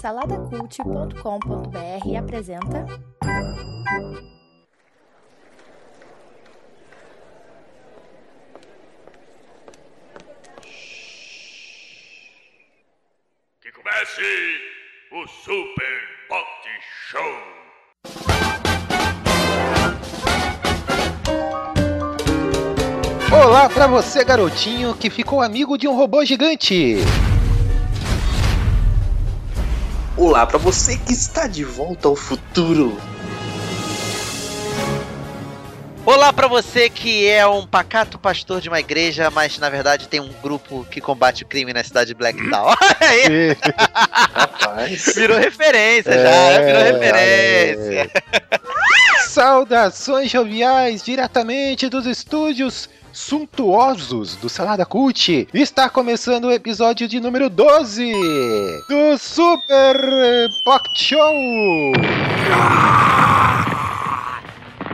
Saladacult.com.br apresenta. Que comece o Super Pot Show! Olá pra você, garotinho, que ficou amigo de um robô gigante. Olá para você que está de volta ao futuro. Olá pra você que é um pacato pastor de uma igreja, mas na verdade tem um grupo que combate o crime na cidade de Blacktown. Olha aí, Rapaz. virou referência já, É, virou referência. Saudações joviais, diretamente dos estúdios suntuosos do Salada Cult. Está começando o episódio de número 12 do Super Pocket Show.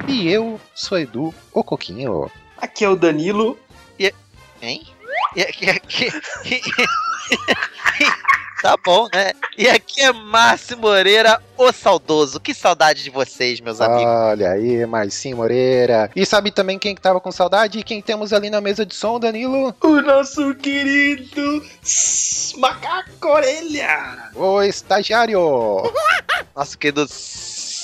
E eu sou Edu, o Coquinho. Aqui é o Danilo. Hein? E aqui, aqui- tá bom, né? E aqui é Márcio Moreira, o saudoso. Que saudade de vocês, meus amigos. Olha aí, Marcinho Moreira. E sabe também quem que tava com saudade? Quem temos ali na mesa de som, Danilo? O nosso querido Macaco Orelha. O estagiário. Nosso querido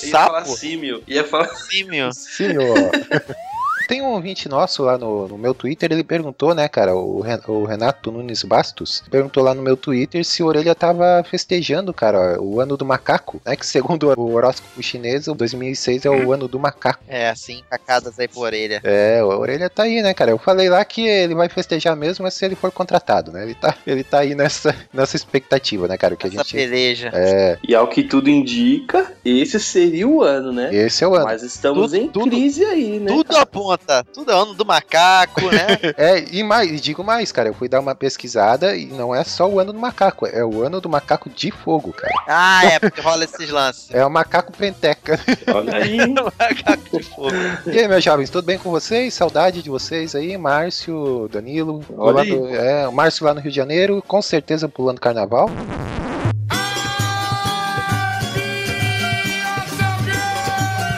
Ia falar sapo símio. Ia falar... símio. Senhor. Tem um ouvinte nosso lá no, no meu Twitter, ele perguntou, né, cara, o, Ren- o Renato Nunes Bastos, perguntou lá no meu Twitter se o Orelha tava festejando, cara, o ano do macaco, né, que segundo o horóscopo chinês, o 2006 é o ano do macaco. É, assim, cacadas aí por orelha. É, o Orelha tá aí, né, cara, eu falei lá que ele vai festejar mesmo, mas se ele for contratado, né, ele tá, ele tá aí nessa, nessa expectativa, né, cara, que a Essa gente... peleja. É, E ao que tudo indica, esse seria o ano, né? esse é o ano. Mas estamos Tudo- em tudo- crise aí, né? Tudo aponta. Tudo é ano do macaco, né? É, e mais, e digo mais, cara, eu fui dar uma pesquisada e não é só o ano do macaco, é o ano do macaco de fogo, cara. Ah, é, porque rola esses lances. É o macaco penteca. Olha aí. Macaco de fogo. E aí, meus jovens, tudo bem com vocês? Saudade de vocês aí, Márcio, Danilo. Olha aí. do- é, o Márcio lá no Rio de Janeiro, com certeza pulando carnaval.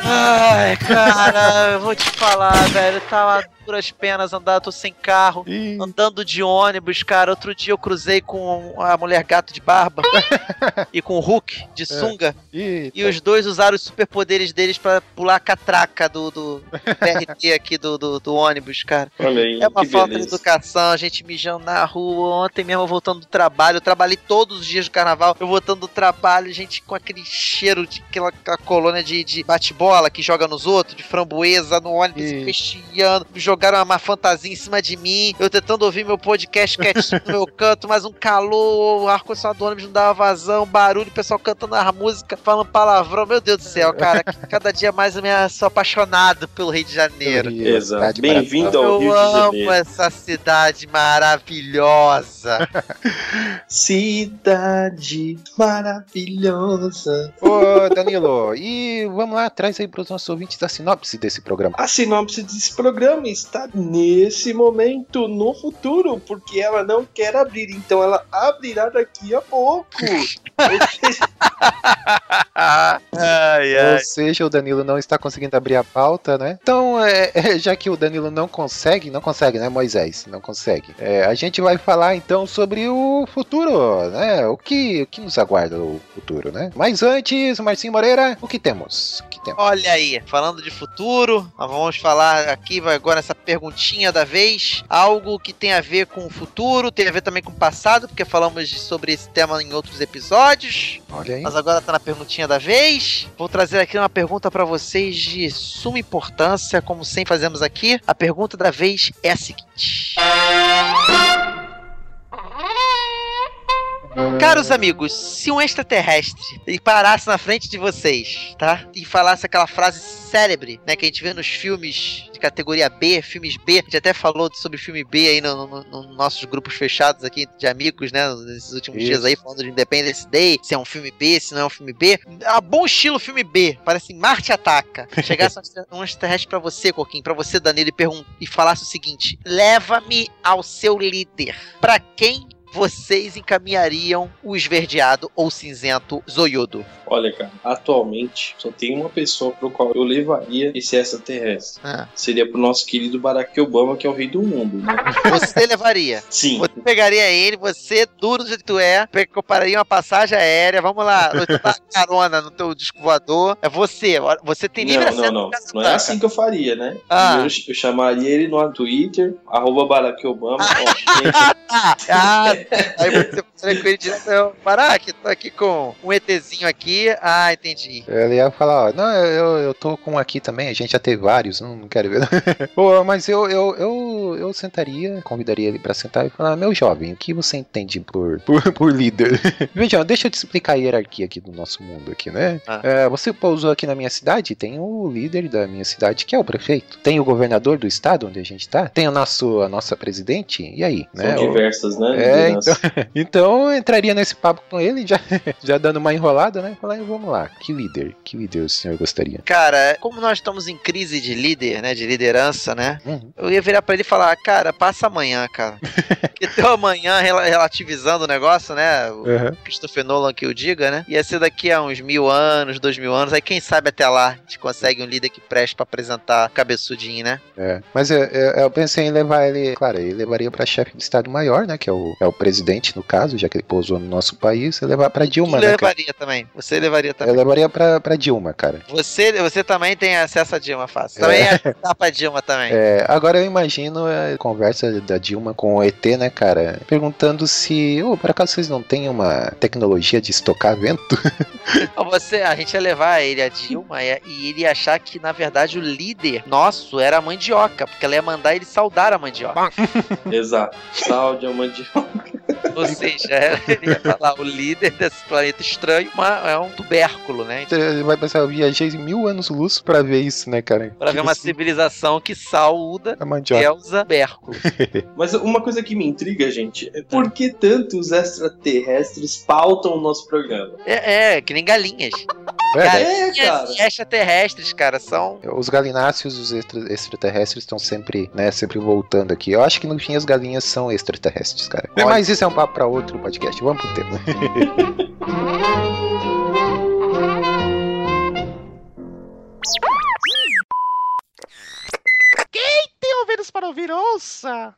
Ai, cara, eu vou te falar, velho. Tava duras penas andar, tô sem carro. Ih, Andando de ônibus, cara. Outro dia eu cruzei com a mulher gato de barba e com o Hulk de sunga. ih, E os dois usaram os superpoderes deles pra pular a catraca do, do TRT aqui do, do, do ônibus, cara. Aí. É uma falta de beleza. educação, a gente mijando na rua. Ontem mesmo eu voltando do trabalho, eu trabalhei todos os dias do carnaval. Eu voltando do trabalho, gente com aquele cheiro de aquela, aquela colônia de, de bate-bola que joga nos outros, de framboesa no ônibus, Ih. fechando. Jogaram uma fantasia em cima de mim. Eu tentando ouvir meu podcast quietinho no meu canto, mas um calor, o ar-condicionado do ônibus não dava vazão, barulho, o pessoal cantando a música, falando palavrão. Meu Deus do céu, cara, cada dia mais eu me sou apaixonado pelo Rio de Janeiro. Exato. Bem-vindo ao Eu Rio de amo Janeiro. essa cidade maravilhosa. Cidade maravilhosa. Ô, Danilo, e vamos lá, traz aí pros nossos ouvintes a sinopse desse programa. A sinopse desse programa está nesse momento, no futuro, porque ela não quer abrir, então ela abrirá daqui a pouco. ai, Ou seja, o Danilo não está conseguindo abrir a pauta, né? Então, é, é, já que o Danilo não consegue, não consegue, né, Moisés? Não consegue. É, a gente vai falar então sobre o futuro, né? O que, o que nos aguarda o futuro, né? Mas antes, Marcinho Moreira, o que temos? O que temos? Olha aí, falando de futuro, nós vamos falar aqui agora essa perguntinha da vez, algo que tem a ver com o futuro, tem a ver também com o passado, porque falamos sobre esse tema em outros episódios. Olha aí. Mas agora tá na perguntinha da vez. Vou trazer aqui uma pergunta pra vocês de suma importância, como sempre fazemos aqui. A pergunta da vez é a seguinte: Caros amigos, se um extraterrestre parasse na frente de vocês, tá? E falasse aquela frase célebre, né? Que a gente vê nos filmes de categoria B, filmes B. A gente até falou sobre filme B aí nos no, no- nos nossos grupos fechados aqui de amigos, né? Nesses últimos Isso. dias aí, falando de Independence Day, se é um filme B, se não é um filme B. A bom estilo filme B, parece Marte Ataca. Chegasse um extra- extraterrestre pra você, Coquinho, pra você, Danilo, e, e falasse o seguinte: leva-me ao seu líder. Pra quem vocês encaminhariam o esverdeado ou cinzento Zoiudo? Olha, cara, atualmente só tem uma pessoa pro qual eu levaria esse extraterrestre. Ah. Seria pro nosso querido Barack Obama, que é o rei do mundo, né? Você levaria. Sim. Você pegaria ele, você, duro do jeito que tu é, compraria uma passagem aérea, vamos lá, eu carona no teu disco voador. É você, você tem livre Não, não, não. Não é assim que eu faria, né? Ah. Primeiro eu chamaria ele no Twitter, arroba Barack Obama. Ó, gente, Ah, aí você falaria com ele direto, eu, Barack, tô aqui com um ETzinho aqui. Ah, entendi. Ele ia falar, ó, não, eu, eu tô com um aqui também, a gente já teve vários, não, não quero ver. Pô, mas eu, eu, eu, eu sentaria, convidaria ele pra sentar e falar, meu jovem, o que você entende por, por, por líder? Veja, deixa eu te explicar a hierarquia aqui do nosso mundo aqui, né? Ah. É, você pousou aqui na minha cidade, tem o líder da minha cidade, que é o prefeito. Tem o governador do estado onde a gente tá. Tem o nosso, a nossa presidente, e aí? são né? Diversas, né? É, lideranças. Então eu entraria nesse papo com ele, já, já dando uma enrolada, né? Falar, vamos lá, que líder, que líder o senhor gostaria? Cara, como nós estamos em crise de líder, né, de liderança, né, Uhum. eu ia virar pra ele e falar, cara, passa amanhã, cara. Porque teu amanhã, rela- relativizando o negócio, né, o Uhum. Christopher Nolan que o diga, né, ia ser daqui a uns mil anos, dois mil anos, aí quem sabe até lá a gente consegue um líder que preste pra apresentar cabeçudinho, né. É. Mas eu, eu, eu pensei em levar ele, claro, ele levaria pra chefe de Estado Maior, né? Que é o, é o presidente, no caso, já que ele pousou no nosso país, e levar pra Dilma, né? cara? levaria também, você levaria Eu também. levaria pra, pra Dilma, cara. Você, você também tem acesso a Dilma fácil. Também é acessar pra Dilma também. É, agora eu imagino a conversa da Dilma com o ET, né, cara? Perguntando se, ô, por acaso vocês não têm uma tecnologia de estocar vento? Você, a gente ia levar ele a Dilma e e ele ia achar que, na verdade, o líder nosso era a mandioca, porque ela ia mandar ele saudar a mandioca. Exato. Sal, diamante. Ou seja, ele ia falar, o líder desse planeta estranho uma- é um tubérculo, né? Ele vai pensar, eu viajei mil anos-luz pra ver isso, né, cara? Pra ver uma Tipo, civilização que saúda a mandioca. Elza Bérculo. Mas uma coisa que me intriga, gente, é por que tanto os extraterrestres pautam o nosso programa? É, é, que nem galinhas. É, né? É, cara. Galinhas extraterrestres, cara, são. Os galináceos, os extra- extraterrestres estão sempre, né, sempre voltando aqui. Eu acho que no fim as galinhas são extraterrestres, cara. Mas isso é um papo pra outro podcast. Vamos pro tema. Tem ouvidos para ouvir, ouça!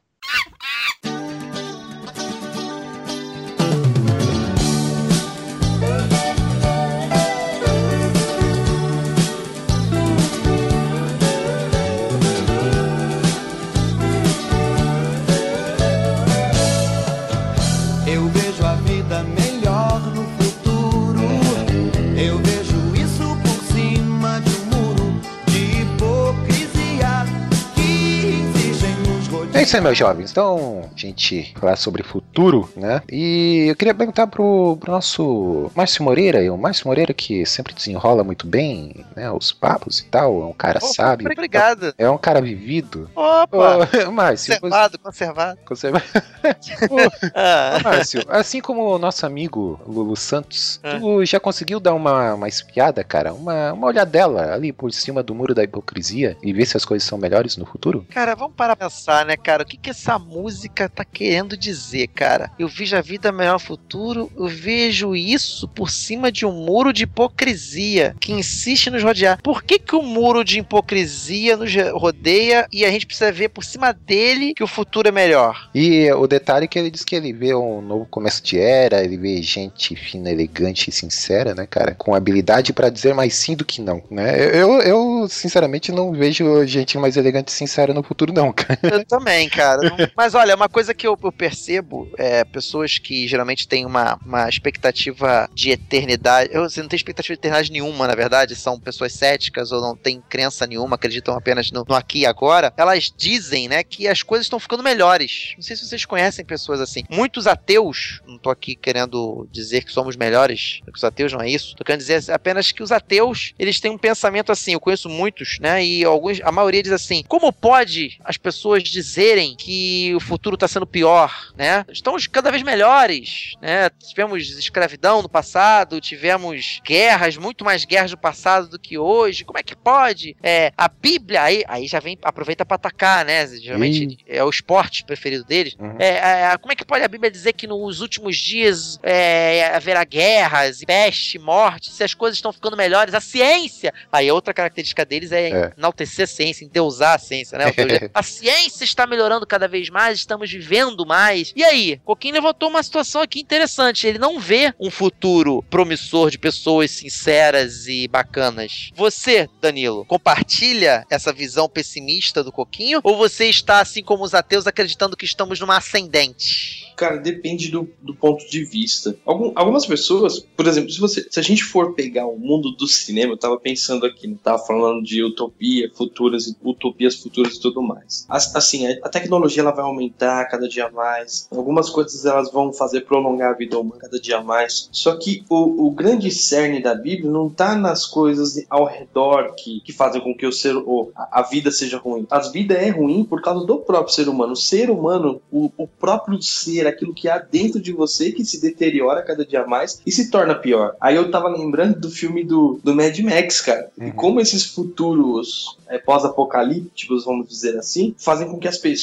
Isso aí, meus jovens. Então, a gente falar sobre futuro, né? E eu queria perguntar pro, pro nosso Márcio Moreira, e o Márcio Moreira que sempre desenrola muito bem, né? Os papos e tal, é um cara Opa, sábio. Obrigado. É um cara vivido. Opa! Ô, Márcio, você, Conservado, conservado. conserva-. Ô, Márcio, assim como o nosso amigo Lulu Santos, Ah. tu já conseguiu dar uma, uma espiada, cara? Uma, uma olhadela ali por cima do muro da hipocrisia e ver se as coisas são melhores no futuro? Cara, vamos parar pra pensar, né, cara? O que, que essa música tá querendo dizer, cara? Eu vejo a vida melhor no futuro, eu vejo isso por cima de um muro de hipocrisia que insiste nos rodear. Por que, que o muro de hipocrisia nos rodeia e a gente precisa ver por cima dele que o futuro é melhor? E o detalhe é que ele diz que ele vê um novo começo de era, ele vê gente fina, elegante e sincera, né, cara? Com habilidade pra dizer mais sim do que não, né? Eu, eu, sinceramente, não vejo gente mais elegante e sincera no futuro, não, cara. Eu também, cara. Não- Mas olha, uma coisa que eu, eu percebo é pessoas que geralmente têm uma, uma expectativa de eternidade. Eu você não tem expectativa de eternidade nenhuma, na verdade, são pessoas céticas ou não têm crença nenhuma, acreditam apenas no, no aqui e agora. Elas dizem, né, que as coisas estão ficando melhores. Não sei se vocês conhecem pessoas assim. Muitos ateus, não tô aqui querendo dizer que somos melhores do que os ateus, não é isso. Tô querendo dizer apenas que os ateus, eles têm um pensamento assim. Eu conheço muitos, né, e alguns, a maioria diz assim: como pode as pessoas dizerem verem que o futuro está sendo pior, né? Estamos cada vez melhores, né? Tivemos escravidão no passado, tivemos guerras, muito mais guerras no passado do que hoje. Como é que pode? É, a Bíblia, aí, aí já vem, aproveita para atacar, né? Geralmente Ih. é o esporte preferido deles. Uhum. É, é, como é que pode a Bíblia dizer que nos últimos dias é, haverá guerras, peste, morte, se as coisas estão ficando melhores? A ciência! Aí outra característica deles é, É. enaltecer a ciência, endeusar a ciência, né? A ciência está melhorando cada vez mais, estamos vivendo mais. E aí, Coquinho levantou uma situação aqui interessante. Ele não vê um futuro promissor de pessoas sinceras e bacanas. Você, Danilo, compartilha essa visão pessimista do Coquinho? Ou você está, assim como os ateus, acreditando que estamos numa ascendente? Cara, depende do, do ponto de vista. Algum- algumas pessoas, por exemplo, se, você, se a gente for pegar o mundo do cinema, eu tava pensando aqui, não tava falando de utopia, futuras, utopias futuras e tudo mais. As- Assim, a, a tecnologia ela vai aumentar cada dia mais. Algumas coisas elas vão fazer prolongar a vida humana cada dia mais. Só que o, o grande cerne da Bíblia não tá nas coisas ao redor que, que fazem com que o ser, o, a, a vida seja ruim. A vida é ruim por causa do próprio ser humano. O ser humano, o, o próprio ser, aquilo que há dentro de você que se deteriora cada dia mais e se torna pior. Aí eu tava lembrando do filme do, do Mad Max, cara. E Uhum. como esses futuros é, pós-apocalípticos, vamos dizer assim, fazem com que as pessoas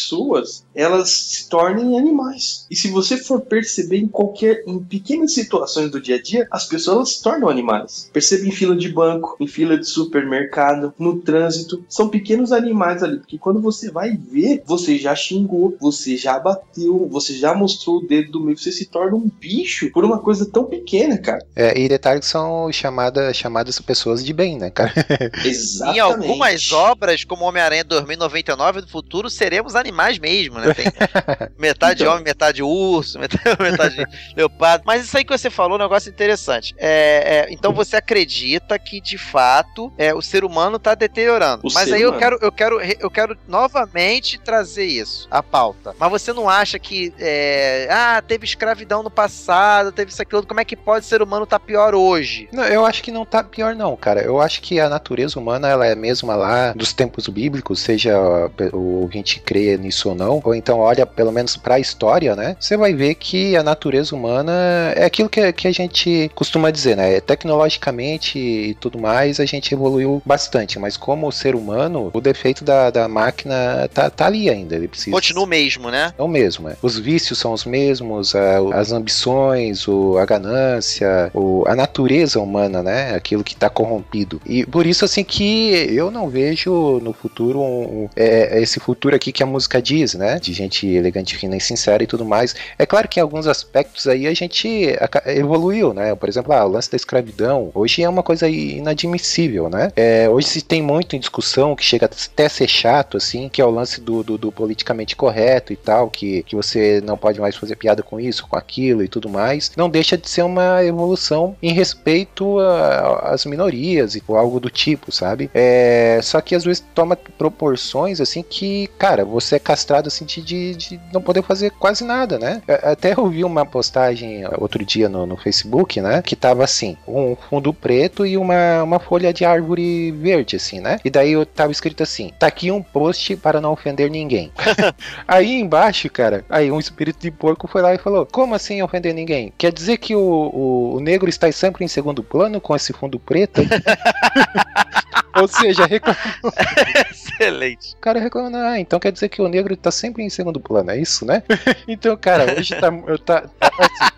elas se tornem animais. E se você for perceber em qualquer, em pequenas situações do dia a dia, as pessoas elas se tornam animais. Perceba em fila de banco, em fila de supermercado, no trânsito, são pequenos animais ali, porque quando você vai ver, você já xingou, você já bateu, você já mostrou o dedo do meio, você se torna um bicho por uma coisa tão pequena, cara. É, e detalhe que são chamada, chamadas pessoas de bem, né, cara? Exatamente. Em algumas obras, como Homem-Aranha 2099 no futuro, seremos animais mesmo, né? Tem metade Então. homem, metade urso, metade, metade leopardo. Mas isso aí que você falou é um negócio interessante. É, é, então você acredita que, de fato, é, o ser humano está deteriorando. O Mas aí eu quero, eu, quero, eu quero novamente trazer isso, a pauta. Mas você não acha que, é, ah, teve escravidão no passado, teve isso, aquilo, como é que pode o ser humano estar pior hoje? Não, eu acho que não tá pior não, cara. Eu acho que a natureza humana, ela é mesma lá dos tempos bíblicos, seja o ouvinte crê nisso ou não, ou então olha pelo menos pra história, né? Você vai ver que a natureza humana é aquilo que, que a gente costuma dizer, né? Tecnologicamente e tudo mais, a gente evoluiu bastante, mas como ser humano, o defeito da, da máquina tá, tá ali ainda. Ele precisa Continua o mesmo, né? é o mesmo. É. Os vícios são os mesmos, a- as ambições, o- a ganância, o- a natureza humana, né? Aquilo que está corrompido. E por isso, assim, que eu não vejo no futuro um- um- é, é esse futuro aqui que a música diz, né? De gente elegante, fina e sincera e tudo mais. É claro que em alguns aspectos aí a gente evoluiu, né? Por exemplo, ah, o lance da escravidão hoje é uma coisa inadmissível, né? É, hoje se tem muito em discussão que chega até a ser chato, assim, que é o lance do, do- do politicamente correto e tal, que, que você não pode mais fazer piada com isso, com aquilo e tudo mais. Não deixa de ser uma evolução em respeito às minorias e algo do tipo, sabe? É, só que às vezes toma proporções assim que, cara, você é castrado assim de, de, não poder fazer quase nada, né? É, Até eu vi uma postagem outro dia no, no Facebook, né? Que tava assim, um fundo preto e uma, uma folha de árvore verde, assim, né? E daí eu tava escrito assim: tá aqui um post para não ofender ninguém. aí embaixo, cara, aí um espírito de porco foi lá e falou: Como assim ofender ninguém? Quer dizer que o, o, o negro está sempre em segundo plano com esse fundo preto? Ou seja, recla- Excelente. o cara reclamando, ah, então quer dizer que o negro tá sempre em segundo plano, é isso, né? então, cara, hoje tá, eu tá, tá, assim,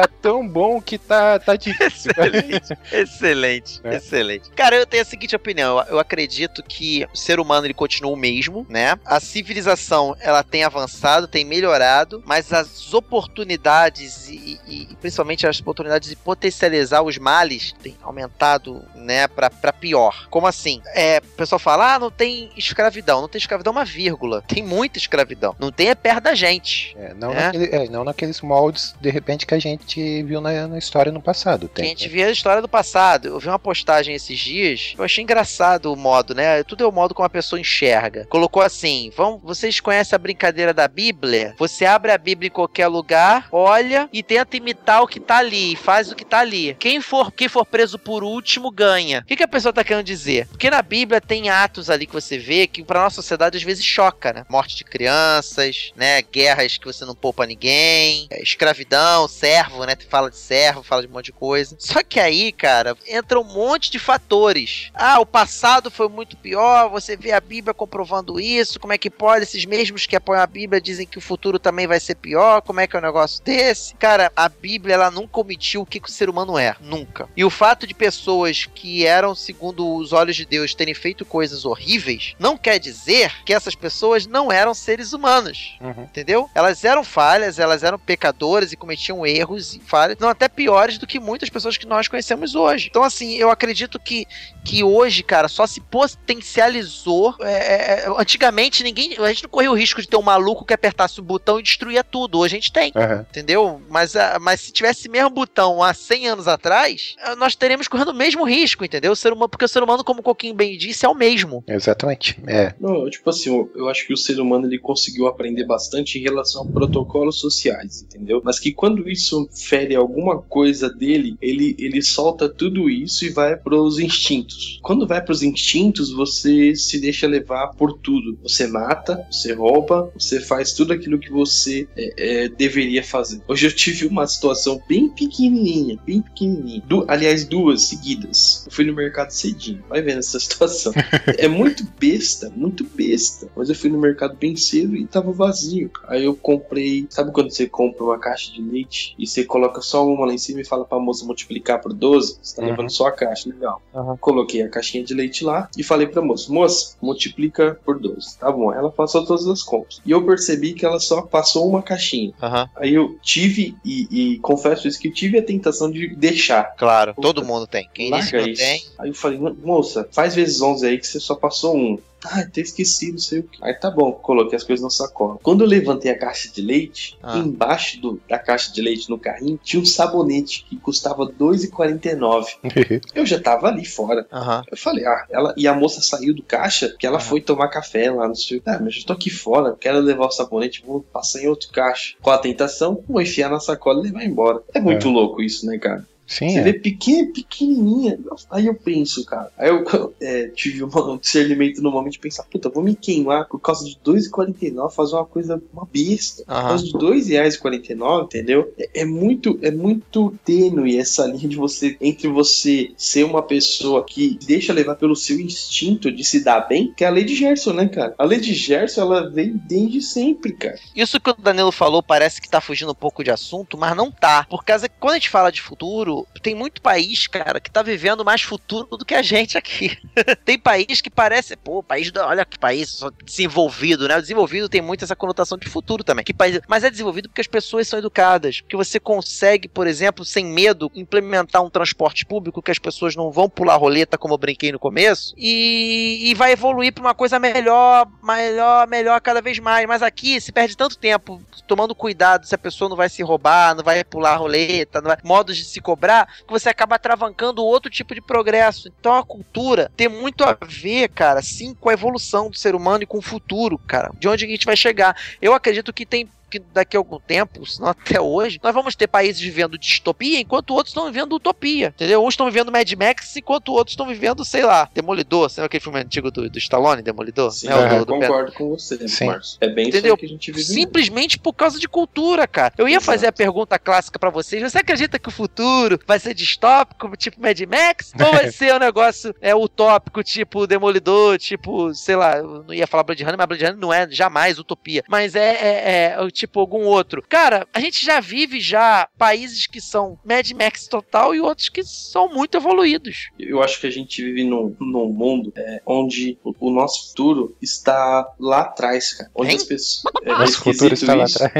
tá tão bom que tá, tá difícil. Excelente, excelente, É. excelente. Cara, eu tenho a seguinte opinião. Eu, eu acredito que o ser humano ele continua o mesmo, né? A civilização ela tem avançado, tem melhorado, mas as oportunidades e, e- e principalmente as oportunidades de potencializar os males têm aumentado, né, pra, pra pior. Como assim? É, o pessoal fala, ah, não tem escravidão. Não tem escravidão, uma vírgula. Tem muita escravidão. Não tem é perto da gente. É, não, É? Naquele- é, não naqueles moldes, de repente, que a gente gente viu na, na história no passado. Que a Tem, gente via a história do passado. Eu vi uma postagem esses dias, eu achei engraçado o modo, né? Tudo é o modo como a pessoa enxerga. Colocou assim: vão, vocês conhecem a brincadeira da Bíblia? Você abre a Bíblia em qualquer lugar, olha e tenta imitar o que tá ali, faz o que tá ali. Quem for, quem for preso por último ganha. O que, que a pessoa tá querendo dizer? Porque na Bíblia tem atos ali que você vê que pra nossa sociedade às vezes choca, né? Morte de crianças, né? Guerras que você não poupa ninguém, é, escravidão, servo, né? Fala de servo, fala de um monte de coisa. Só que aí, cara, entra um monte de fatores. Ah, o passado foi muito pior, você vê a Bíblia comprovando isso, como é que pode? Esses mesmos que apoiam a Bíblia dizem que o futuro também vai ser pior, como é que é um negócio desse? Cara, a Bíblia, ela nunca omitiu o que, que o ser humano é, nunca. E o fato de pessoas que eram, segundo os olhos de Deus, terem feito coisas horríveis, não quer dizer que essas pessoas não eram seres humanos. Uhum. Entendeu? Elas eram falhas, elas eram pecadoras e cometiam erros e falhas, não até piores do que muitas pessoas que nós conhecemos hoje. Então, assim, eu acredito que, que hoje, cara, só se potencializou. é, é, antigamente, ninguém. A gente não corria o risco de ter um maluco que apertasse o botão e destruía tudo. Hoje a gente tem. Aham. Entendeu? Mas, ah, mas se tivesse mesmo botão há 100 anos atrás, ah, nós teríamos correndo o mesmo risco, entendeu? O ser humano, porque o ser humano, como o Coquinho bem disse, é o mesmo. Exatamente. É. Não, tipo assim, eu, eu acho que o ser humano ele conseguiu aprender bastante em relação a protocolos sociais, entendeu? Mas que quando isso fere alguma coisa dele, ele, ele solta tudo isso e vai pros instintos. Quando vai pros instintos, você se deixa levar por tudo. Você mata, você rouba, você faz tudo aquilo que você é, é, deveria fazer. Hoje eu tive uma situação bem pequenininha, bem pequenininha. Du- aliás, duas seguidas. Eu fui no mercado cedinho. Vai vendo essa situação. é muito besta, muito besta. Mas eu fui no mercado bem cedo e tava vazio. Aí eu comprei. Sabe quando você compra uma caixa de leite e você coloca só uma lá em cima e fala pra moça multiplicar por 12? Você tá Uhum. levando só a caixa, legal. Uhum. Coloquei a caixinha de leite lá e falei pra moça: moça, multiplica por 12. Tá bom. Ela passou todas as compras. E eu percebi que ela só passou uma caixinha. Aham, Aí eu tive, e, e confesso isso, que eu tive a tentação de deixar. claro. Puta, Todo mundo tem. Quem disse não isso. tem. Aí eu falei, moça, faz vezes 11 aí que você só passou um. Ah, até esqueci, não sei o que. Aí tá bom, coloquei as coisas na sacola. Quando eu levantei a caixa de leite, Ah. embaixo do- da caixa de leite no carrinho, tinha um sabonete que custava R$2,49. Eu já tava ali fora. Aham. Eu falei, ah, ela. E a moça saiu do caixa que ela Ah. foi tomar café lá, não sei o que. Ah, mas eu tô aqui fora, quero levar o sabonete, vou passar em outro caixa. Com a tentação, vou enfiar na sacola e levar embora. É muito louco isso, né, cara? Sim, Você é. vê pequena, pequenininha. Aí eu penso, cara. Aí eu é, tive um discernimento no momento de pensar, puta, vou me queimar por causa de R$2,49, fazer uma coisa, uma besta. Por causa de R$2,49, entendeu? É, é muito, é muito tênue essa linha de você, entre você ser uma pessoa que deixa levar pelo seu instinto de se dar bem, que é a lei de Gerson, né, cara? A lei de Gerson, ela vem desde sempre, cara. Isso que o Danilo falou parece que tá fugindo um pouco de assunto, mas não tá. Por causa que quando a gente fala de futuro, tem muito país, cara, que tá vivendo mais futuro do que a gente aqui. tem país que parece, pô, país, da- olha que país desenvolvido, né? O desenvolvido tem muito essa conotação de futuro também. Que país, mas é desenvolvido porque as pessoas são educadas, porque você consegue, por exemplo, sem medo, implementar um transporte público que as pessoas não vão pular roleta como eu brinquei no começo e, e vai evoluir pra uma coisa melhor, melhor, melhor cada vez mais. Mas aqui se perde tanto tempo tomando cuidado se a pessoa não vai se roubar, não vai pular roleta, não vai, modos de se cobrar, que você acaba travancando outro tipo de progresso. Então a cultura tem muito a ver, cara, sim, com a evolução do ser humano e com o futuro, cara, de onde a gente vai chegar. Eu acredito que tem que daqui a algum tempo, se não até hoje, nós vamos ter países vivendo distopia enquanto outros estão vivendo utopia, entendeu? Uns estão vivendo Mad Max enquanto outros estão vivendo, sei lá, Demolidor, sabe aquele filme antigo do, do Stallone, Demolidor? Sim, Né, o aham, do- do eu Pedro- concordo com você, Sim. É bem Entendeu? isso aí que a gente vive. mesmo. Simplesmente por causa de cultura, cara. Eu ia Exato. fazer a pergunta clássica pra vocês. Você acredita que o futuro vai ser distópico, tipo Mad Max? Ou vai ser um negócio é, utópico, tipo Demolidor, tipo, sei lá, eu não ia falar Blade Runner, mas Blade Runner não é jamais utopia. Mas é, é, é, tipo algum outro. Cara, a gente já vive já países que são Mad Max total e outros que são muito evoluídos. Eu acho que a gente vive num, num mundo é, onde o, o nosso futuro está lá atrás, cara. Onde Hein? as pessoas. É, Nosso esquisito futuro está lá atrás.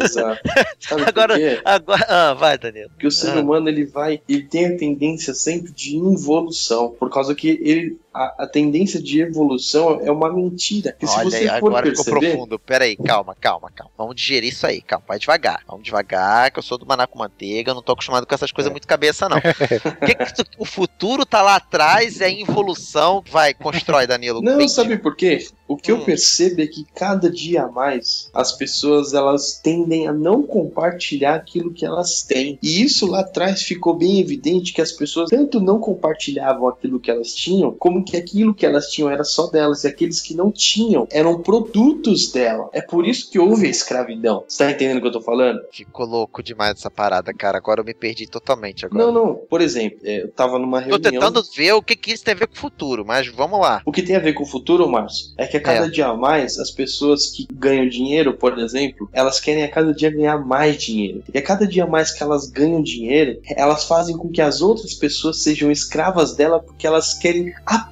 Exato. Sabe Agora- por quê? Agora, ah, vai, Danilo. Porque o ser Ah. humano ele vai, ele tem a tendência sempre de involução, por causa que ele a, a tendência de evolução é uma mentira. Porque se Olha você aí, for agora ficou perceber, profundo. Pera aí, calma, calma, calma. Vamos digerir isso aí, calma, vai devagar. Vamos devagar, que eu sou do maná com manteiga, eu não tô acostumado com essas coisas É. muito cabeça, não. O que que tu- o futuro tá lá atrás, é a evolução vai, constrói, Danilo. Não, Bem- sabe por quê? O que eu Hum. percebo é que cada dia a mais as pessoas elas tendem a não compartilhar aquilo que elas têm. E isso lá atrás ficou bem evidente que as pessoas tanto não compartilhavam aquilo que elas tinham, como que aquilo que elas tinham era só delas e aqueles que não tinham eram produtos dela. É por isso que houve a escravidão. Você tá entendendo o que eu tô falando? Ficou louco demais essa parada, cara. Agora eu me perdi totalmente agora. Não, não. Por exemplo, é, eu tava numa Tô reunião. tentando ver o que, que isso tem a ver com o futuro, mas vamos lá. O que tem a ver com o futuro, Márcio, é que a cada É. dia a mais, as pessoas que ganham dinheiro, por exemplo, elas querem a cada dia ganhar mais dinheiro. E a cada dia mais que elas ganham dinheiro, elas fazem com que as outras pessoas sejam escravas dela porque elas querem apenas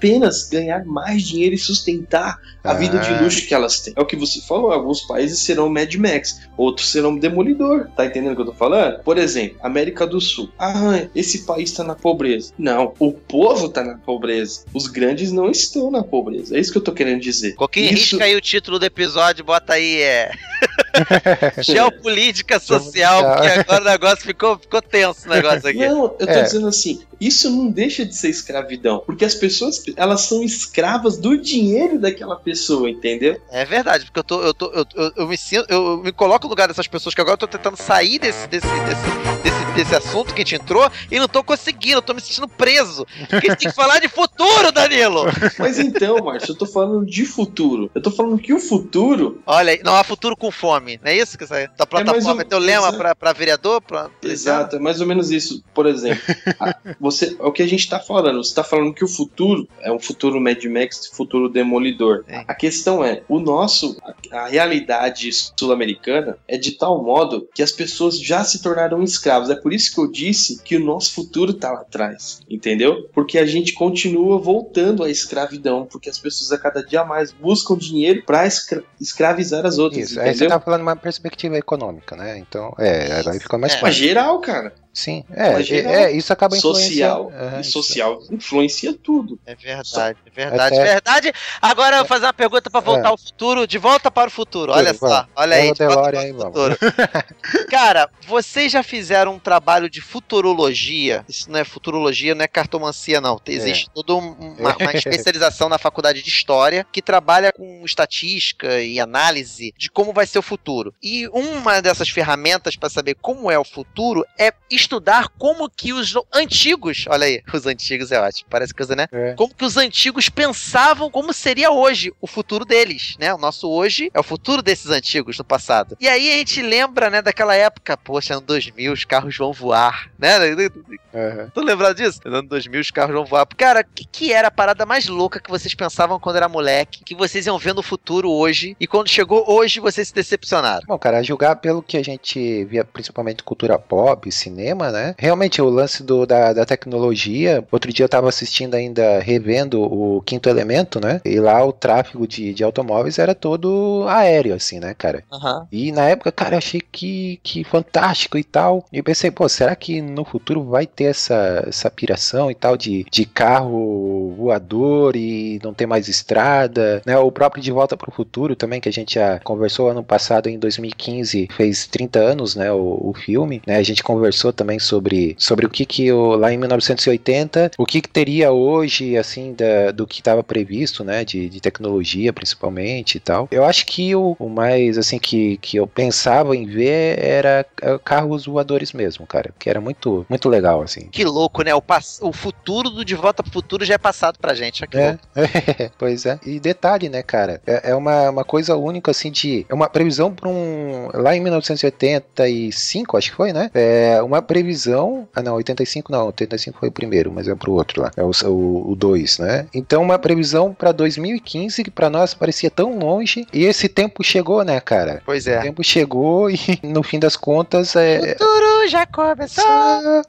ganhar mais dinheiro e sustentar a vida de Ah. luxo que elas têm. É o que você falou, alguns países serão Mad Max, outros serão Demolidor. Tá entendendo o que eu tô falando? Por exemplo, América do Sul. Ah, esse país tá na pobreza. Não, o povo tá na pobreza. Os grandes não estão na pobreza. É isso que eu tô querendo dizer. Coquinho, Isso- risca aí o título do episódio, bota aí, é. Geopolítica social, Social. porque agora o negócio ficou, ficou tenso o negócio aqui. Não, eu tô É. dizendo assim, isso não deixa de ser escravidão, porque as pessoas, elas são escravas do dinheiro daquela pessoa, entendeu? É verdade, porque eu tô, eu tô, eu, eu, eu me sinto, eu me coloco no lugar dessas pessoas que agora eu tô tentando sair desse, desse, desse, desse, desse assunto que a gente entrou e não tô conseguindo, eu tô me sentindo preso. Porque a gente tem que falar de futuro, Danilo! Mas então, Márcio, eu tô falando de futuro. Eu tô falando que o futuro Olha não há futuro com fome, não é isso que essa tua plataforma mais é, um- teu lema exato. pra, pra vereador? Pra, Exato, é mais ou menos isso. Por exemplo, a- você, é o que a gente tá falando. Você tá falando que o futuro é um futuro Mad Max, futuro demolidor. Sim. A questão é, o nosso, a, a realidade sul-americana é de tal modo que as pessoas já se tornaram escravos. É por isso que eu disse que o nosso futuro tá lá atrás, entendeu? Porque a gente continua voltando à escravidão, porque as pessoas a cada dia mais buscam dinheiro pra escra- escravizar as outras, Isso, aí você entendeu? tá falando uma perspectiva econômica, né? Então, é, aí fica mais É. Mas fácil. geral, cara. Sim, é, geral, é, isso acaba social isso. social influencia tudo. É verdade, é verdade, Até- verdade. Agora eu vou fazer uma pergunta pra voltar É. ao futuro, de volta para o futuro. Olha Tudo, só, vamos. olha aí. De volta para o futuro. Cara, vocês já fizeram um trabalho de futurologia? Isso não é futurologia, não é cartomancia, não. Existe toda um- uma, uma especialização na faculdade de história que trabalha com estatística e análise de como vai ser o futuro. E uma dessas ferramentas para saber como é o futuro é estudar como que os antigos, olha aí, os antigos é ótimo, parece coisa, né? É. como que os antigos pensavam como seria hoje o futuro deles, né? O nosso hoje é o futuro desses antigos no passado. E aí a gente lembra, né, daquela época, poxa, ano 2000 os carros vão voar, né? Aham. Tu lembrado disso? Ano 2000 os carros vão voar. Cara, o que, que era a parada mais louca que vocês pensavam quando era moleque, que vocês iam ver no futuro hoje, e quando chegou hoje vocês se decepcionaram? Bom, cara, julgar pelo que a gente via, principalmente cultura pop, cinema, né? Realmente, o lance do, da, da tecnologia. Outro dia eu tava assistindo ainda, revendo o Quinto Elemento, né? E lá o tráfego de, de automóveis era todo aéreo, assim, né, cara? Aham. E na época, cara, eu achei que, que fantástico e tal. E eu pensei, pô, será que no futuro vai ter essa, essa piração e tal de, de carro voador e não ter mais estrada, né? O próprio De Volta pro Futuro também, que a gente já conversou ano passado, em 2015, fez 30 anos, né, o, o filme, né? A gente conversou também sobre, sobre o que que o, lá em 1980, o que que teria hoje, assim, da, do que estava previsto, né, de, de tecnologia principalmente e tal. Eu acho que o, o mais, assim, que, que eu pensava em ver era é, carros voadores mesmo, cara, que era muito, muito legal, assim. Que louco, né? O, o futuro do De Volta pro Futuro já é passado pra gente. Que louco. É, pois é. E detalhe, né, cara? É, é uma, uma coisa única, assim, de. É uma previsão para um. Lá em 1985, acho que foi, né? É uma previsão. Ah, não, 85 não. 85 foi o primeiro, mas é pro outro lá. É o 2, né? Então, uma previsão para 2015 que para nós parecia tão longe. E esse tempo chegou, né, cara? Pois O é. tempo chegou e no fim das contas é, Futuro já começou.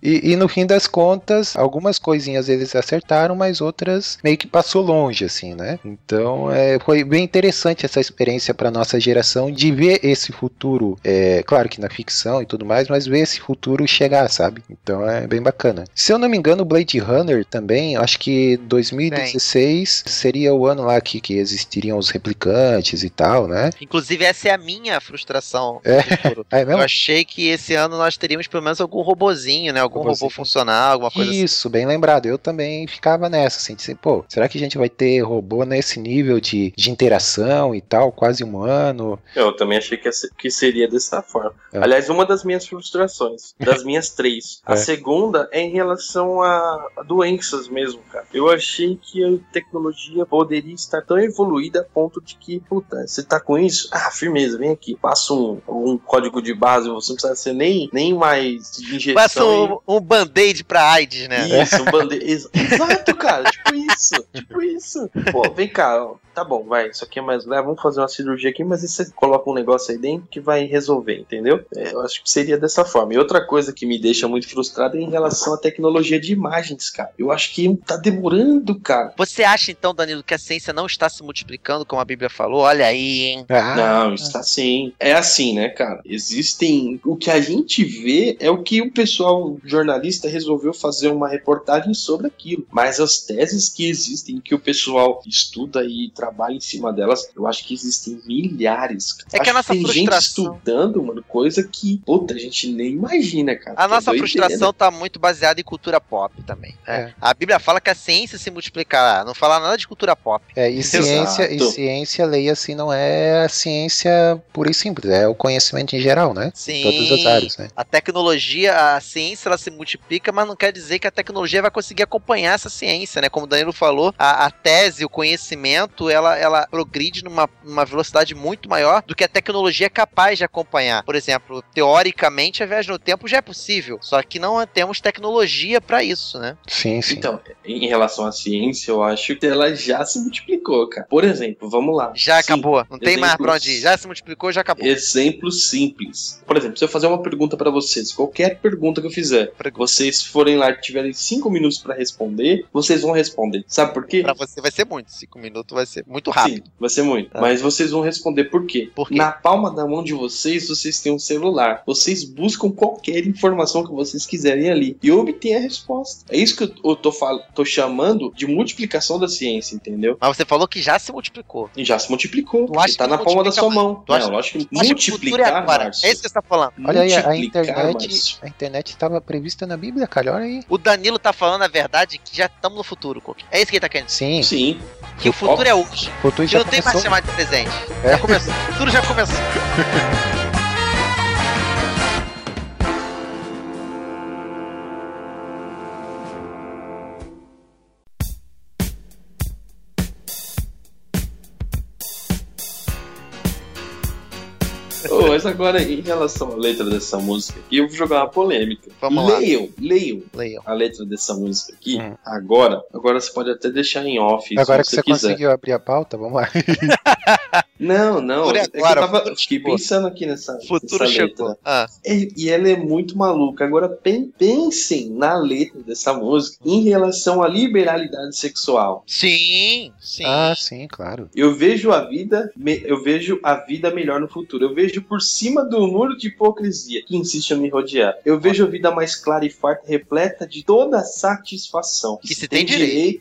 e, e no fim das contas, algumas coisinhas eles acertaram, mas outras meio que passou longe, assim, né? Então é, foi bem interessante essa experiência para nossa geração de ver esse futuro, é, claro que na ficção e tudo mais, mas ver esse futuro chegar pegar, sabe? Então é bem bacana. Se eu não me engano, Blade Runner também, acho que 2016 seria o ano lá que, que existiriam os replicantes e tal, né? Inclusive, essa é a minha frustração. É. é Eu mesmo? achei que esse ano nós teríamos pelo menos algum robozinho, né? Algum Robozinho. robô funcional, alguma coisa assim. Isso, bem lembrado. Eu também ficava nessa, assim, de assim, pô, será que a gente vai ter robô nesse nível de, de interação e tal, quase humano? Eu também achei que, que seria dessa forma. É. Aliás, uma das minhas frustrações, das minhas três. A É. segunda é em relação a a doenças mesmo, cara. Eu achei que a tecnologia poderia estar tão evoluída a ponto de que, puta, você tá com isso? Ah, firmeza, vem aqui. Passa um, um código de base, você não precisa ser nem, nem mais de injeção. Passa um, um band-aid pra AIDS, né? Isso, um bande... ex- Exato, cara. Tipo isso. Tipo isso. Pô, vem cá, ó. Tá bom, vai. Isso aqui é mais leve. Vamos fazer uma cirurgia aqui, mas aí você coloca um negócio aí dentro que vai resolver, entendeu? É, eu acho que seria dessa forma. E outra coisa que me deixa muito frustrado é em relação à tecnologia de imagens, cara. Eu acho que tá demorando, cara. Você acha então, Danilo, que a ciência não está se multiplicando, como a Bíblia falou? Olha aí, hein? Ah, Não, está assim. É assim, né, cara? Existem. O que a gente vê é o que o pessoal jornalista resolveu fazer uma reportagem sobre aquilo. Mas as teses que existem, que o pessoal estuda e trabalha em cima delas, eu acho que existem milhares. É que a Acho nossa tem gente frustração- estudando, mano, coisa que, puta, a gente nem imagina, cara. A Que é nossa doideira. frustração tá muito baseada em cultura pop também. né? É. A Bíblia fala que a ciência se multiplicará, não fala nada de cultura pop. É, e Exato. ciência, e ciência, leia assim, não é a ciência pura e simples, é o conhecimento em geral, né? Sim. Todas as áreas, né? A tecnologia, a ciência, ela se multiplica, mas não quer dizer que a tecnologia vai conseguir acompanhar essa ciência, né? Como o Danilo falou, a, a tese, o conhecimento, ela, ela progride numa, numa velocidade muito maior do que a tecnologia é capaz de acompanhar. Por exemplo, teoricamente, a viagem no tempo já é possível, só que não temos tecnologia para isso, né? Sim, sim. Então, em relação à ciência, eu acho que ela já se multiplicou, cara. Por exemplo, vamos lá. Já Sim, acabou, não tem mais pra exemplos. onde ir. Já se multiplicou, já acabou. Exemplo simples. Por exemplo, se eu fazer uma pergunta pra vocês, qualquer pergunta que eu fizer, vocês forem lá e tiverem cinco minutos pra responder, vocês vão responder. Sabe por quê? Pra você vai ser muito, cinco minutos vai ser muito rápido. Sim, vai ser muito. Tá. Mas vocês vão responder por quê? Por quê? Na palma da mão de vocês, vocês têm um celular. Vocês buscam qualquer informação que vocês quiserem ali e obtêm a resposta. É isso que eu, tô, fal- tô chamando de multiplicação da ciência, entendeu? Mas você falou que já se multiplicou. E já se multiplicou. Tu acha tá que na palma da sua mão. Tu acha- Não, eu acho que o é multiplicar, agora. Márcio. É isso que você tá falando. Olha aí, a multiplicar, internet, Márcio. a internet estava prevista na Bíblia, cara, olha aí. O Danilo tá falando a verdade que já estamos no futuro, Coque. É isso que ele tá querendo dizer. Sim, Sim. Que o futuro é hoje. O já não tem mais começou. chamar de presente. É. Já começou. O futuro já começou. Mas agora, em relação à letra dessa música aqui, eu vou jogar uma polêmica. Vamos lá. leiam, leiam Leiam. a letra dessa música aqui. Hum. Agora, agora você pode até deixar em off Agora que você você conseguiu abrir a pauta, vamos lá. Não, não. É que eu agora, tava, futuro fiquei chegou. pensando aqui nessa, futuro nessa chegou. letra. Ah, É, e ela é muito maluca. Agora pen- pensem na letra dessa música em relação à liberalidade sexual. sim, sim. Ah, sim, claro. Eu vejo a vida, me- eu vejo a vida melhor no futuro. Eu vejo por cima do muro de hipocrisia que insiste em me rodear. Eu vejo a vida mais clara e farta, repleta de toda a satisfação Que se tem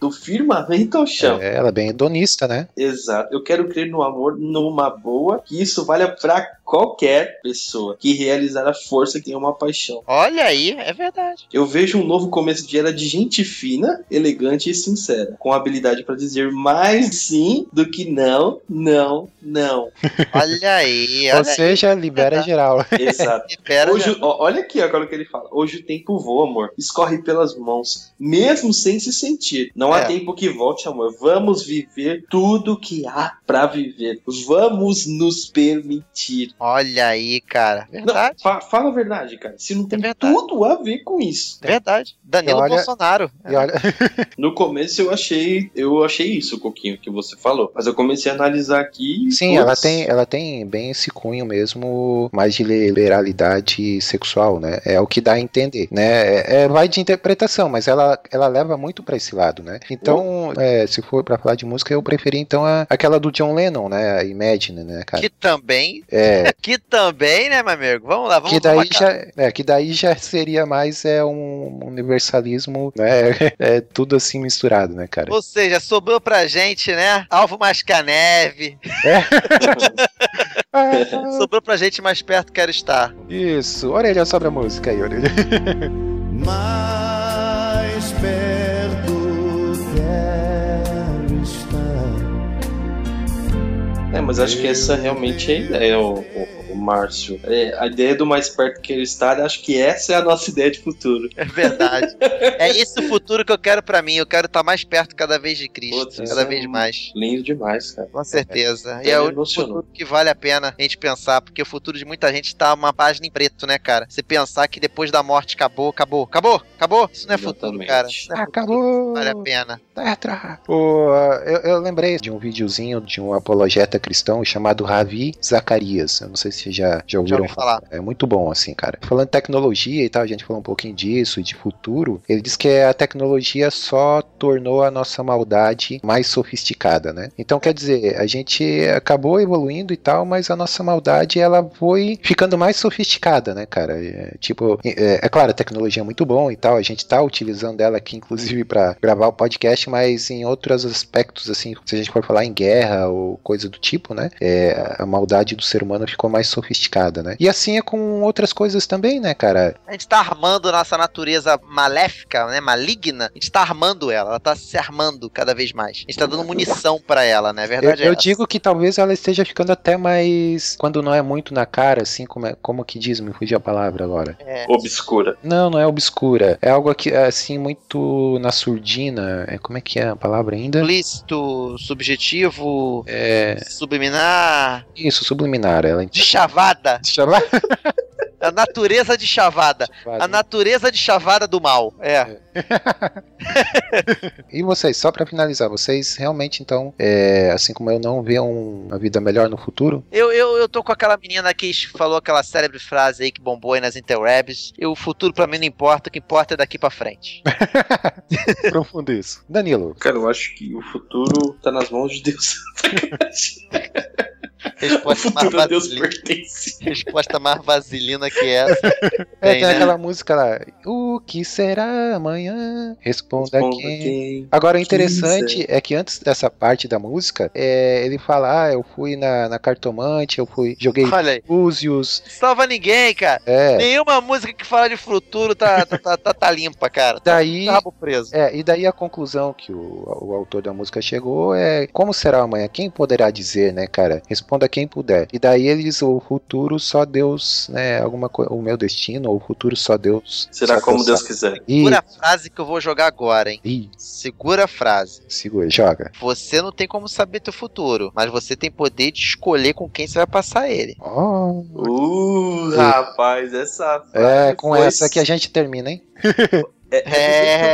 do firmamento ao chão. É, ela é bem hedonista, né? Exato. Eu quero crer no amor numa boa, que isso valha pra qualquer pessoa que realizar a força que tem uma paixão. Olha aí, é verdade. Eu vejo um novo começo de era de gente fina, elegante e sincera, com habilidade pra dizer mais sim do que não, não, não. Olha aí, Ou olha seja, libera Verdade. geral. Exato. aí. Pera, Hoje, ó, olha aqui agora o que ele fala. Hoje o tempo voa, amor. Escorre pelas mãos, mesmo sem se sentir. Não há É. tempo que volte, amor. Vamos viver tudo que há pra viver. Vamos nos permitir. Olha aí, cara. Não, Verdade. fa- fala a verdade, cara. Se não tem É tudo a ver com isso. Verdade. Danilo E olha- Bolsonaro. E olha, No começo eu achei, eu achei isso, Coquinho, que você falou. Mas eu comecei a analisar aqui. e, sim, putz, ela tem, ela tem bem esse cunho mesmo, mais de liberalidade sexual, né? É o que dá a entender, né? É, é- vai de interpretação, mas ela, ela leva muito pra esse lado, né? Então, é, se for pra falar de música, eu preferi então a- aquela do John Lennon, né? Da Imagine, né, cara? Que também, É, que também, né, meu amigo? Vamos lá, vamos que daí já, é, que daí já seria mais é um universalismo, né? É tudo assim misturado, né, cara? Ou seja, sobrou pra gente, né? Alvo Mascaneve. Ah, Sobrou pra gente mais perto quero estar. isso, orelha sobre a música aí, orelha. Mais É, mas acho que essa realmente é a ideia, o, o, o Márcio. É, a ideia do mais perto que ele está, acho que essa é a nossa ideia de futuro. É verdade. é esse o futuro que eu quero pra mim. Eu quero estar mais perto cada vez de Cristo. Putz, cada é vez um- mais. Lindo demais, cara. Com certeza. É, e é me o futuro que vale a pena a gente pensar, porque o futuro de muita gente tá uma página em preto, né, cara? Você pensar que depois da morte acabou, acabou, acabou, acabou. Isso não é futuro, cara. É futuro Acabou! Vale a pena. Tetra. O, ah, eu, eu lembrei de um videozinho de um apologeta cristão chamado Ravi Zacarias. Eu não sei se já, já ouviram ouvi falar. É muito bom, assim, cara. Falando de tecnologia e tal, a gente falou um pouquinho disso, de futuro. Ele diz que a tecnologia só tornou a nossa maldade mais sofisticada, né? Então, quer dizer, a gente acabou evoluindo e tal, mas a nossa maldade, ela foi ficando mais sofisticada, né, cara? É, tipo, é, é claro, a tecnologia é muito bom e tal, a gente tá utilizando ela aqui, inclusive, para gravar o podcast, mas em outros aspectos, assim, se a gente for falar em guerra ou coisa do tipo, né? É, a maldade do ser humano ficou mais sofisticada, né? E assim é com outras coisas também, né, cara? A gente tá armando nossa natureza maléfica, né, maligna. A gente tá armando ela. Ela tá se armando cada vez mais. A gente tá dando munição pra ela, né? A Eu, verdade é eu digo que talvez ela esteja ficando até mais. Quando não é muito na cara, assim, como, é, como que diz, me fugiu a palavra agora. É. Obscura. Não, não é obscura. É algo aqui, assim, muito na surdina. É, como é que é a palavra ainda? Explícito, subjetivo, É. subliminar, Isso, subliminar. Ela de chavada. Lá. A natureza de chavada. A natureza de chavada do mal. É. E vocês, só pra finalizar, vocês realmente, então, é, assim como eu, não vê um- uma vida melhor no futuro? Eu, eu, eu tô com aquela menina que falou aquela célebre frase aí que bombou aí nas interwebs. E o futuro pra mim não importa, o que importa é daqui pra frente. Profundo isso. Danilo. Cara, eu acho que o futuro tá nas mãos de Deus. Resposta mais, vaselina, resposta mais vaselina que essa. É, Tem, né? aquela música lá. O que será amanhã? Responda, Responda quem. quem. Agora, o interessante é que antes dessa parte da música, é, ele fala: Ah, eu fui na, na cartomante, eu fui, joguei. Búzios. Salva ninguém, cara. É. Nenhuma música que fala de futuro tá, tá, tá, tá, tá limpa, cara. Tá Daí. rabo preso. É, e daí a conclusão que o, o autor da música chegou é como será amanhã? Quem poderá dizer, né, cara? Responda quem puder. E daí ele diz: o futuro só Deus, né? Alguma coisa, o meu destino, ou o futuro só Deus. Será só como Deus sabe. quiser. Segura a frase que eu vou jogar agora, hein? Segura a frase. segura, joga. Você não tem como saber teu futuro, mas você tem poder de escolher com quem você vai passar ele. Oh, Uh, rapaz, essa é frase com foi- essa que a gente termina, hein? É,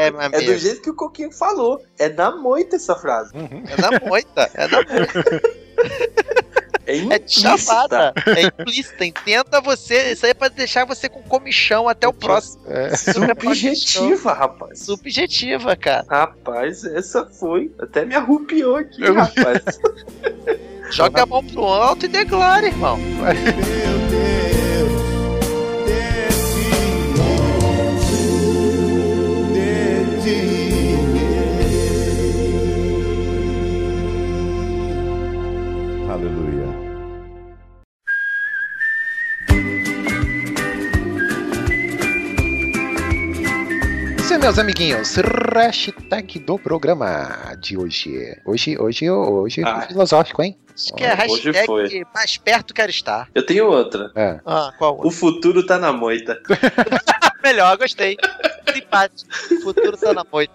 é, do jeito que- é amigo. do jeito que o Coquinho falou. É na moita essa frase. É na moita. É na moita. É, É de implícita. chavada. É implícita. Entenda você. Isso aí é pra deixar você com comichão até o próximo. É. Subjetiva, rapaz. Subjetiva, cara. Rapaz, essa foi. Até me arrupiou aqui, rapaz. Joga a mão pro alto e declara, irmão. Meu Deus, meus amiguinhos, hashtag do programa de hoje. Hoje, hoje, hoje Ah. filosófico, hein? Acho que é Hoje hashtag foi. mais perto quero estar. Eu tenho outra. É. Ah, qual? O futuro tá na moita. Melhor, gostei. Simpático. O futuro tá na moita.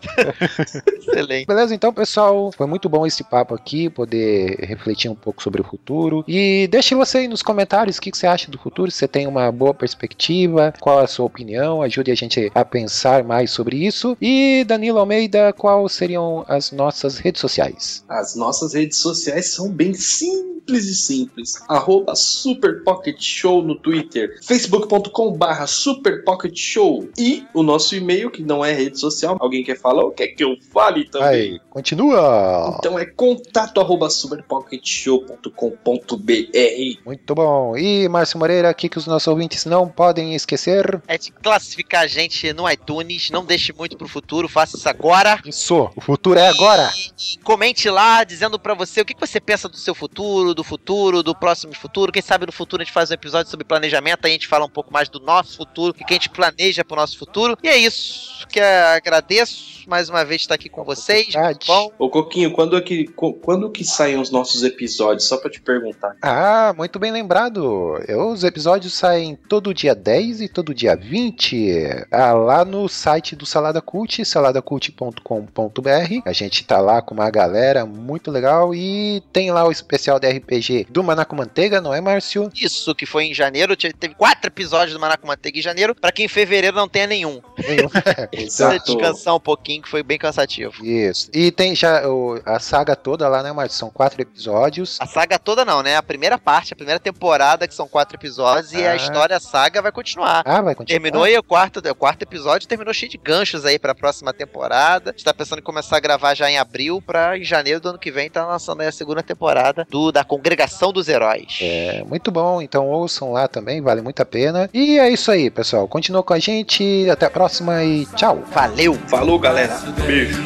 Excelente. Beleza, então, pessoal, foi muito bom esse papo aqui, poder refletir um pouco sobre o futuro. E deixe você aí nos comentários o que que você acha do futuro, se você tem uma boa perspectiva, qual a sua opinião, ajude a gente a pensar mais sobre isso. E Danilo Almeida, quais seriam as nossas redes sociais? As nossas redes sociais são bem simples e simples. Arroba Super Pocket Show no Twitter, facebook.com barra Super Pocket Show Show. E o nosso e-mail, que não é rede social. Alguém quer falar ou quer que eu fale também? Aí, continua. Então é contato arroba superpocketshow.com.br. Muito bom. E Márcio Moreira, aqui que os nossos ouvintes não podem esquecer. É de classificar a gente no iTunes, não deixe muito pro futuro, faça isso agora. Isso, o futuro é agora. E, e comente lá dizendo pra você o que que você pensa do seu futuro, do futuro, do próximo futuro. Quem sabe no futuro a gente faz um episódio sobre planejamento, aí a gente fala um pouco mais do nosso futuro, o que que a gente planeja pro nosso futuro. E é isso que eu agradeço mais uma vez estar aqui com vocês. Bom, Ô Coquinho, quando é que, quando que saem os nossos episódios? Só pra te perguntar. Ah, muito bem lembrado. Eu- os episódios saem todo dia 10 e todo dia 20. Ah, lá no site do Salada Cult, saladacult.com.br. A gente tá lá com uma galera muito legal e tem lá o especial da RPG do Manaco Manteiga, não é, Márcio? isso que foi em janeiro, te- teve quatro episódios do Manaco Manteiga em janeiro, pra que em fevereiro não tenha nenhum. Precisa Exato. descansar um pouquinho, que foi bem cansativo. Isso. E tem já o- a saga toda lá, né, Márcio? São quatro episódios. A saga toda não, né? A primeira parte, a primeira temporada, que são quatro episódios, e Ah. a história, a saga vai continuar. Ah, vai continuar. Terminou e o quarto, o quarto episódio terminou cheio de ganchos aí pra próxima temporada. A gente tá pensando em começar a gravar já em abril, pra em janeiro do ano que vem tá lançando aí a segunda temporada do, da Congregação dos Heróis. É, muito bom, então ouçam lá também, vale muito a pena. E é isso aí, pessoal. Continua com a gente, até a próxima e tchau. Valeu! Falou, galera. Beijo.